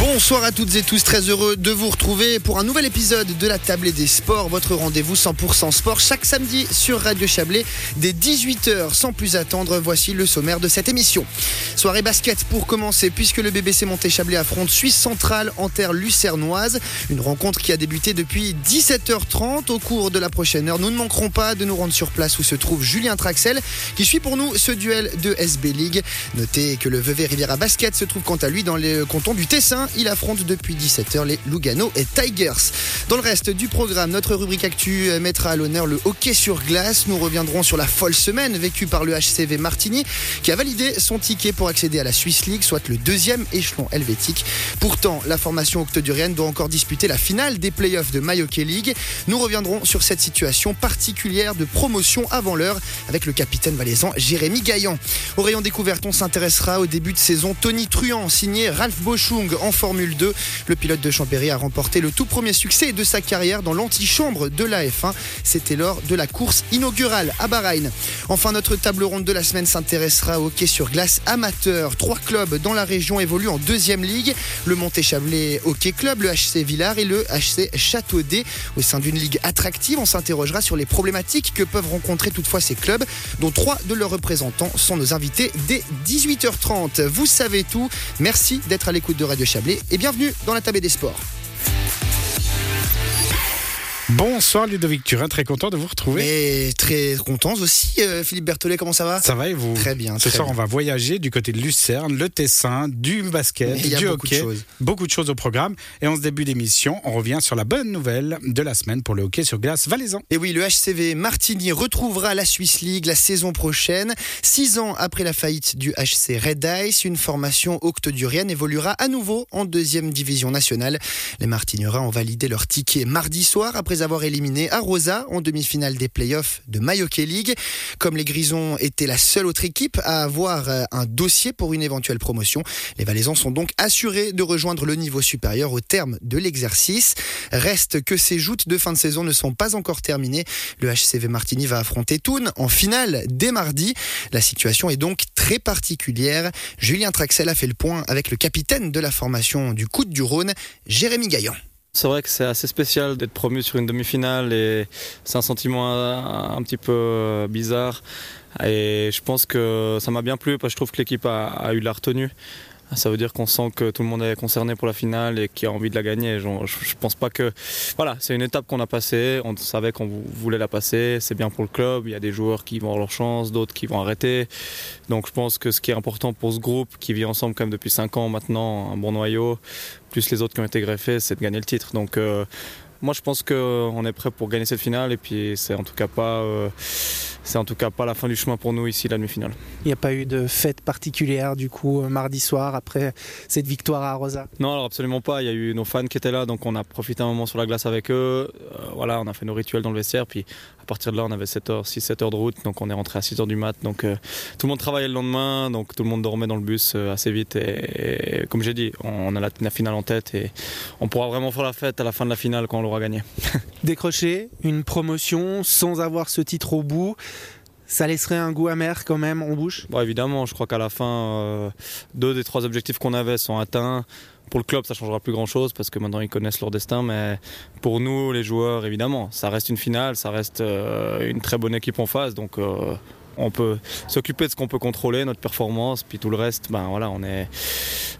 Bonsoir à toutes et tous, très heureux de vous retrouver pour un nouvel épisode de la table des sports, votre rendez-vous 100% sport chaque samedi sur Radio Chablais dès 18h. Sans plus attendre, voici le sommaire de cette émission. Soirée basket pour commencer puisque le BBC Monté Chablais affronte Suisse Centrale en terre lucernoise. Une rencontre qui a débuté depuis 17h30. Au cours de la prochaine heure, nous ne manquerons pas de nous rendre sur place où se trouve Julien Traxel qui suit pour nous ce duel de SB League. Notez que le Vevey Riviera Basket se trouve quant à lui dans les cantons du Tessin il affronte depuis 17h les Lugano et Tigers. Dans le reste du programme, notre rubrique actu mettra à l'honneur le hockey sur glace. Nous reviendrons sur la folle semaine vécue par le HCV Martigny qui a validé son ticket pour accéder à la Swiss League, soit le deuxième échelon helvétique. Pourtant, la formation octodurienne doit encore disputer la finale des playoffs de My Hockey League. Nous reviendrons sur cette situation particulière de promotion avant l'heure avec le capitaine valaisan Jérémy Gaillan. Au rayon découverte, on s'intéressera au début de saison Tony Truant, signé Ralph Boschung en Formule 2. Le pilote de Champéry a remporté le tout premier succès de sa carrière dans l'antichambre de la F1. C'était lors de la course inaugurale à Bahreïn. Enfin, notre table ronde de la semaine s'intéressera au hockey sur glace amateur. Trois clubs dans la région évoluent en deuxième ligue. Le Monté-Chablais Hockey Club, le HC Villars et le HC Châteaudet. Au sein d'une ligue attractive, on s'interrogera sur les problématiques que peuvent rencontrer toutefois ces clubs, dont trois de leurs représentants sont nos invités dès 18h30. Vous savez tout. Merci d'être à l'écoute de Radio Chablais et bienvenue dans la table des sports. Bonsoir Ludovic Turin, très content de vous retrouver. Et très content aussi, euh, Philippe Berthollet, comment ça va? Ça va et vous? Très bien. Ce très soir, bien. on va voyager du côté de Lucerne, le Tessin, du basket, du beaucoup de hockey. choses. Beaucoup de choses au programme. Et en ce début d'émission, on revient sur la bonne nouvelle de la semaine pour le hockey sur glace valaisan. Et oui, le HCV Martigny retrouvera la Swiss League la saison prochaine. Six ans après la faillite du HC Red Ice, une formation octodurienne évoluera à nouveau en deuxième division nationale. Les Martigneras ont validé leur ticket mardi soir après avoir éliminé Arosa en demi-finale des playoffs de Hockey League. Comme les Grisons étaient la seule autre équipe à avoir euh, un dossier pour une éventuelle promotion, les Valaisans sont donc assurés de rejoindre le niveau supérieur au terme de l'exercice. Reste que ces joutes de fin de saison ne sont pas encore terminées. Le HCV Martigny va affronter Thun en finale dès mardi. La situation est donc très particulière. Julien Traxel a fait le point avec le capitaine de la formation du Coude du Rhône, Jérémy Gaillan. C'est vrai que c'est assez spécial d'être promu sur une demi-finale et c'est un sentiment un, petit peu euh, bizarre. Et je pense que ça m'a bien plu parce que je trouve que l'équipe a, a eu la retenue. Ça veut dire qu'on sent que tout le monde est concerné pour la finale et qui a envie de la gagner. Je, pense pas que. Voilà, c'est une étape qu'on a passée. On savait qu'on vou- voulait la passer. C'est bien pour le club. Il y a des joueurs qui vont avoir leur chance, d'autres qui vont arrêter. Donc je pense que ce qui est important pour ce groupe qui vit ensemble quand même depuis 5 ans maintenant, un bon noyau, plus les autres qui ont été greffés, c'est de gagner le titre. Donc euh, moi je pense qu'on est prêt pour gagner cette finale et puis c'est en tout cas pas euh, c'est en tout cas pas la fin du chemin pour nous ici la demi-finale. Il n'y a pas eu de fête particulière du coup euh, mardi soir après cette victoire à Rosa. Non alors absolument pas, il y a eu nos fans qui étaient là donc on a profité un moment sur la glace avec eux. Euh, voilà, on a fait nos rituels dans le vestiaire puis à partir de là on avait 7 heures, 6 7 heures de route donc on est rentré à 6 heures du mat donc euh, tout le monde travaillait le lendemain donc tout le monde dormait dans le bus assez vite et, et comme j'ai dit, on a la, la finale en tête et on pourra vraiment faire la fête à la fin de la finale quand on l'aura gagnée. Décrocher une promotion sans avoir ce titre au bout, ça laisserait un goût amer quand même en bouche? Bon, évidemment, je crois qu'à la fin, euh, deux des trois objectifs qu'on avait sont atteints. Pour le club, ça changera plus grand chose parce que maintenant ils connaissent leur destin. Mais pour nous, les joueurs, évidemment, ça reste une finale, ça reste euh, une très bonne équipe en face. Donc euh, on peut s'occuper de ce qu'on peut contrôler, notre performance, puis tout le reste, ben voilà, on est,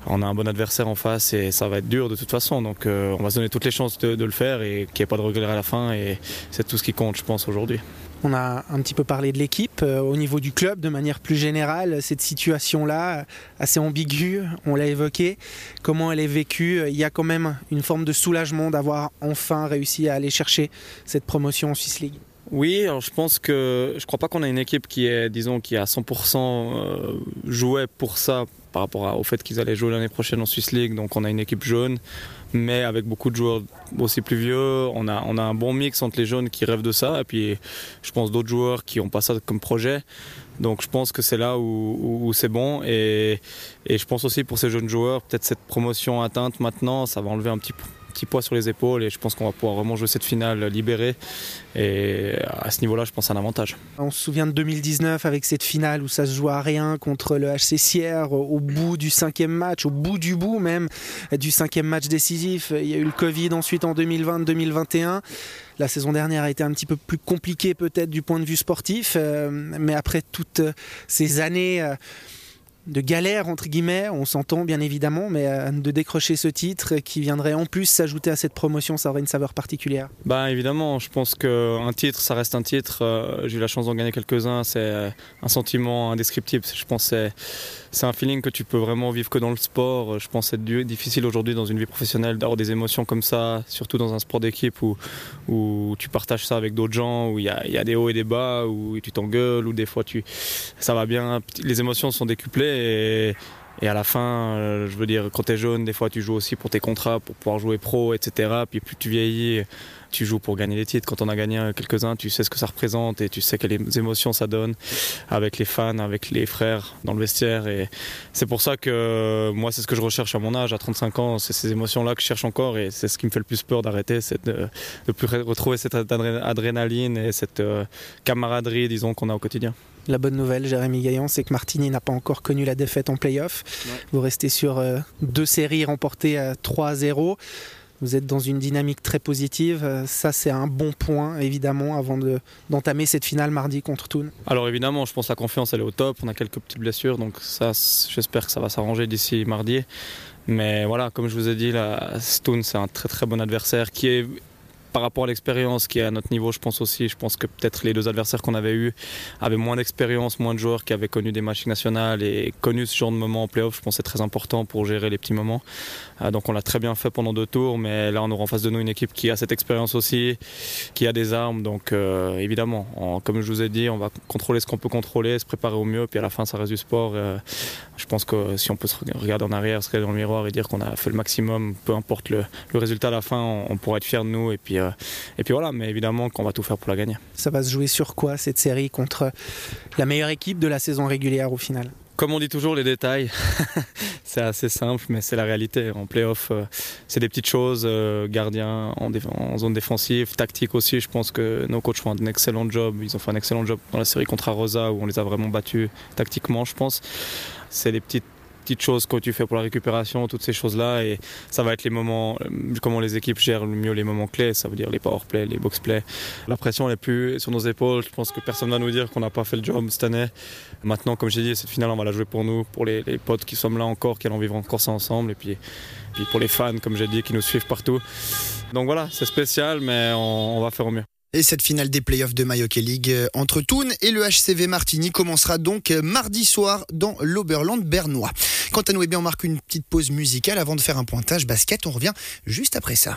on a un bon adversaire en face et ça va être dur de toute façon. Donc on va se donner toutes les chances de, de le faire et qu'il n'y ait pas de regret à la fin. Et c'est tout ce qui compte, je pense, aujourd'hui. On a un petit peu parlé de l'équipe. Euh, au niveau du club, de manière plus générale, cette situation-là, euh, assez ambiguë, on l'a évoqué. Comment elle est vécue Il y a quand même une forme de soulagement d'avoir enfin réussi à aller chercher cette promotion en Swiss League. Oui, je pense que je crois pas qu'on a une équipe qui est, disons, qui a 100% euh, joué pour ça par rapport au fait qu'ils allaient jouer l'année prochaine en Swiss League. Donc on a une équipe jaune, mais avec beaucoup de joueurs aussi plus vieux. On a, un bon mix entre les jeunes qui rêvent de ça et puis je pense d'autres joueurs qui n'ont pas ça comme projet. Donc je pense que c'est là où, c'est bon et, je pense aussi pour ces jeunes joueurs, peut-être cette promotion atteinte maintenant, ça va enlever un petit petit poids sur les épaules et je pense qu'on va pouvoir vraiment jouer cette finale libérée. Et à ce niveau-là, je pense à un avantage. On se souvient de 2019 avec cette finale où ça se joue à rien contre le HC Sierre au bout du cinquième match, au bout du bout même du cinquième match décisif. Il y a eu le Covid ensuite en 2020-2021. La saison dernière a été un petit peu plus compliquée peut-être du point de vue sportif, euh, mais après toutes ces années euh, de galère entre guillemets, on s'entend bien évidemment, mais euh, de décrocher ce titre qui viendrait en plus s'ajouter à cette promotion, ça aurait une saveur particulière. Bah évidemment, je pense qu'un titre, ça reste un titre. Euh, j'ai eu la chance d'en gagner quelques-uns, c'est euh, un sentiment indescriptible. Je pense que c'est un feeling que tu peux vraiment vivre que dans le sport. Je pense que c'est difficile aujourd'hui dans une vie professionnelle d'avoir des émotions comme ça, surtout dans un sport d'équipe où, tu partages ça avec d'autres gens, où il y a, y a, des hauts et des bas, où tu t'engueules, où des fois tu, ça va bien. Les émotions sont décuplées et, à la fin, euh, je veux dire, quand tu es jeune, des fois tu joues aussi pour tes contrats, pour pouvoir jouer pro, etc. Puis plus tu vieillis, tu joues pour gagner des titres. Quand on a gagné quelques-uns, tu sais ce que ça représente et tu sais quelles émotions ça donne avec les fans, avec les frères dans le vestiaire. Et c'est pour ça que moi, c'est ce que je recherche à mon âge, à 35 ans. C'est ces émotions-là que je cherche encore et c'est ce qui me fait le plus peur d'arrêter, c'est de, de plus retrouver cette adrénaline et cette euh, camaraderie, disons, qu'on a au quotidien. La bonne nouvelle, Jérémy Gaillan, c'est que Martini n'a pas encore connu la défaite en playoff. Ouais. Vous restez sur euh, deux séries remportées à 3 0. Vous êtes dans une dynamique très positive. Ça, c'est un bon point, évidemment, avant d'entamer cette finale mardi contre Thun. Alors, évidemment, je pense que la confiance, elle est au top. On a quelques petites blessures, donc ça, j'espère que ça va s'arranger d'ici mardi. Mais voilà, comme je vous ai dit, Thun, c'est un très très bon adversaire qui est par rapport à l'expérience qui est à notre niveau, je pense aussi. Je pense que peut-être les deux adversaires qu'on avait eus avaient moins d'expérience, moins de joueurs qui avaient connu des matchs nationales et connu ce genre de moment en playoff. Je pense que c'est très important pour gérer les petits moments. Euh, donc on l'a très bien fait pendant deux tours, mais là on aura en face de nous une équipe qui a cette expérience aussi, qui a des armes. Donc euh, évidemment, en, comme je vous ai dit, on va contrôler ce qu'on peut contrôler, se préparer au mieux, puis à la fin ça reste du sport. Euh, je pense que si on peut se regarder en arrière, se regarder dans le miroir et dire qu'on a fait le maximum, peu importe le, le résultat à la fin, on, on pourra être fier de nous et puis et puis voilà, mais évidemment qu'on va tout faire pour la gagner. Ça va se jouer sur quoi cette série contre la meilleure équipe de la saison régulière au final? Comme on dit toujours, les détails, c'est assez simple, mais c'est la réalité. En playoff, euh, c'est des petites choses. Euh, gardien en, en, zone défensive, tactique aussi. Je pense que nos coachs font un excellent job. Ils ont fait un excellent job dans la série contre Arosa où on les a vraiment battus tactiquement, je pense. C'est des petites petites choses que tu fais pour la récupération, toutes ces choses-là. Et ça va être les moments, comment les équipes gèrent le mieux les moments clés, ça veut dire les powerplay, les box-play. La pression n'est plus sur nos épaules. Je pense que personne ne va nous dire qu'on n'a pas fait le job cette année. Maintenant, comme j'ai dit, cette finale, on va la jouer pour nous, pour les, potes qui sont là encore, qui allons vivre encore ça ensemble. Et puis, puis pour les fans, comme j'ai dit, qui nous suivent partout. Donc voilà, c'est spécial, mais on va faire au mieux. Et cette finale des playoffs de Mayoke League entre Thun et le HCV Martigny commencera donc mardi soir dans l'Oberland bernois. Quant à nous, eh bien, on marque une petite pause musicale avant de faire un pointage basket. On revient juste après ça.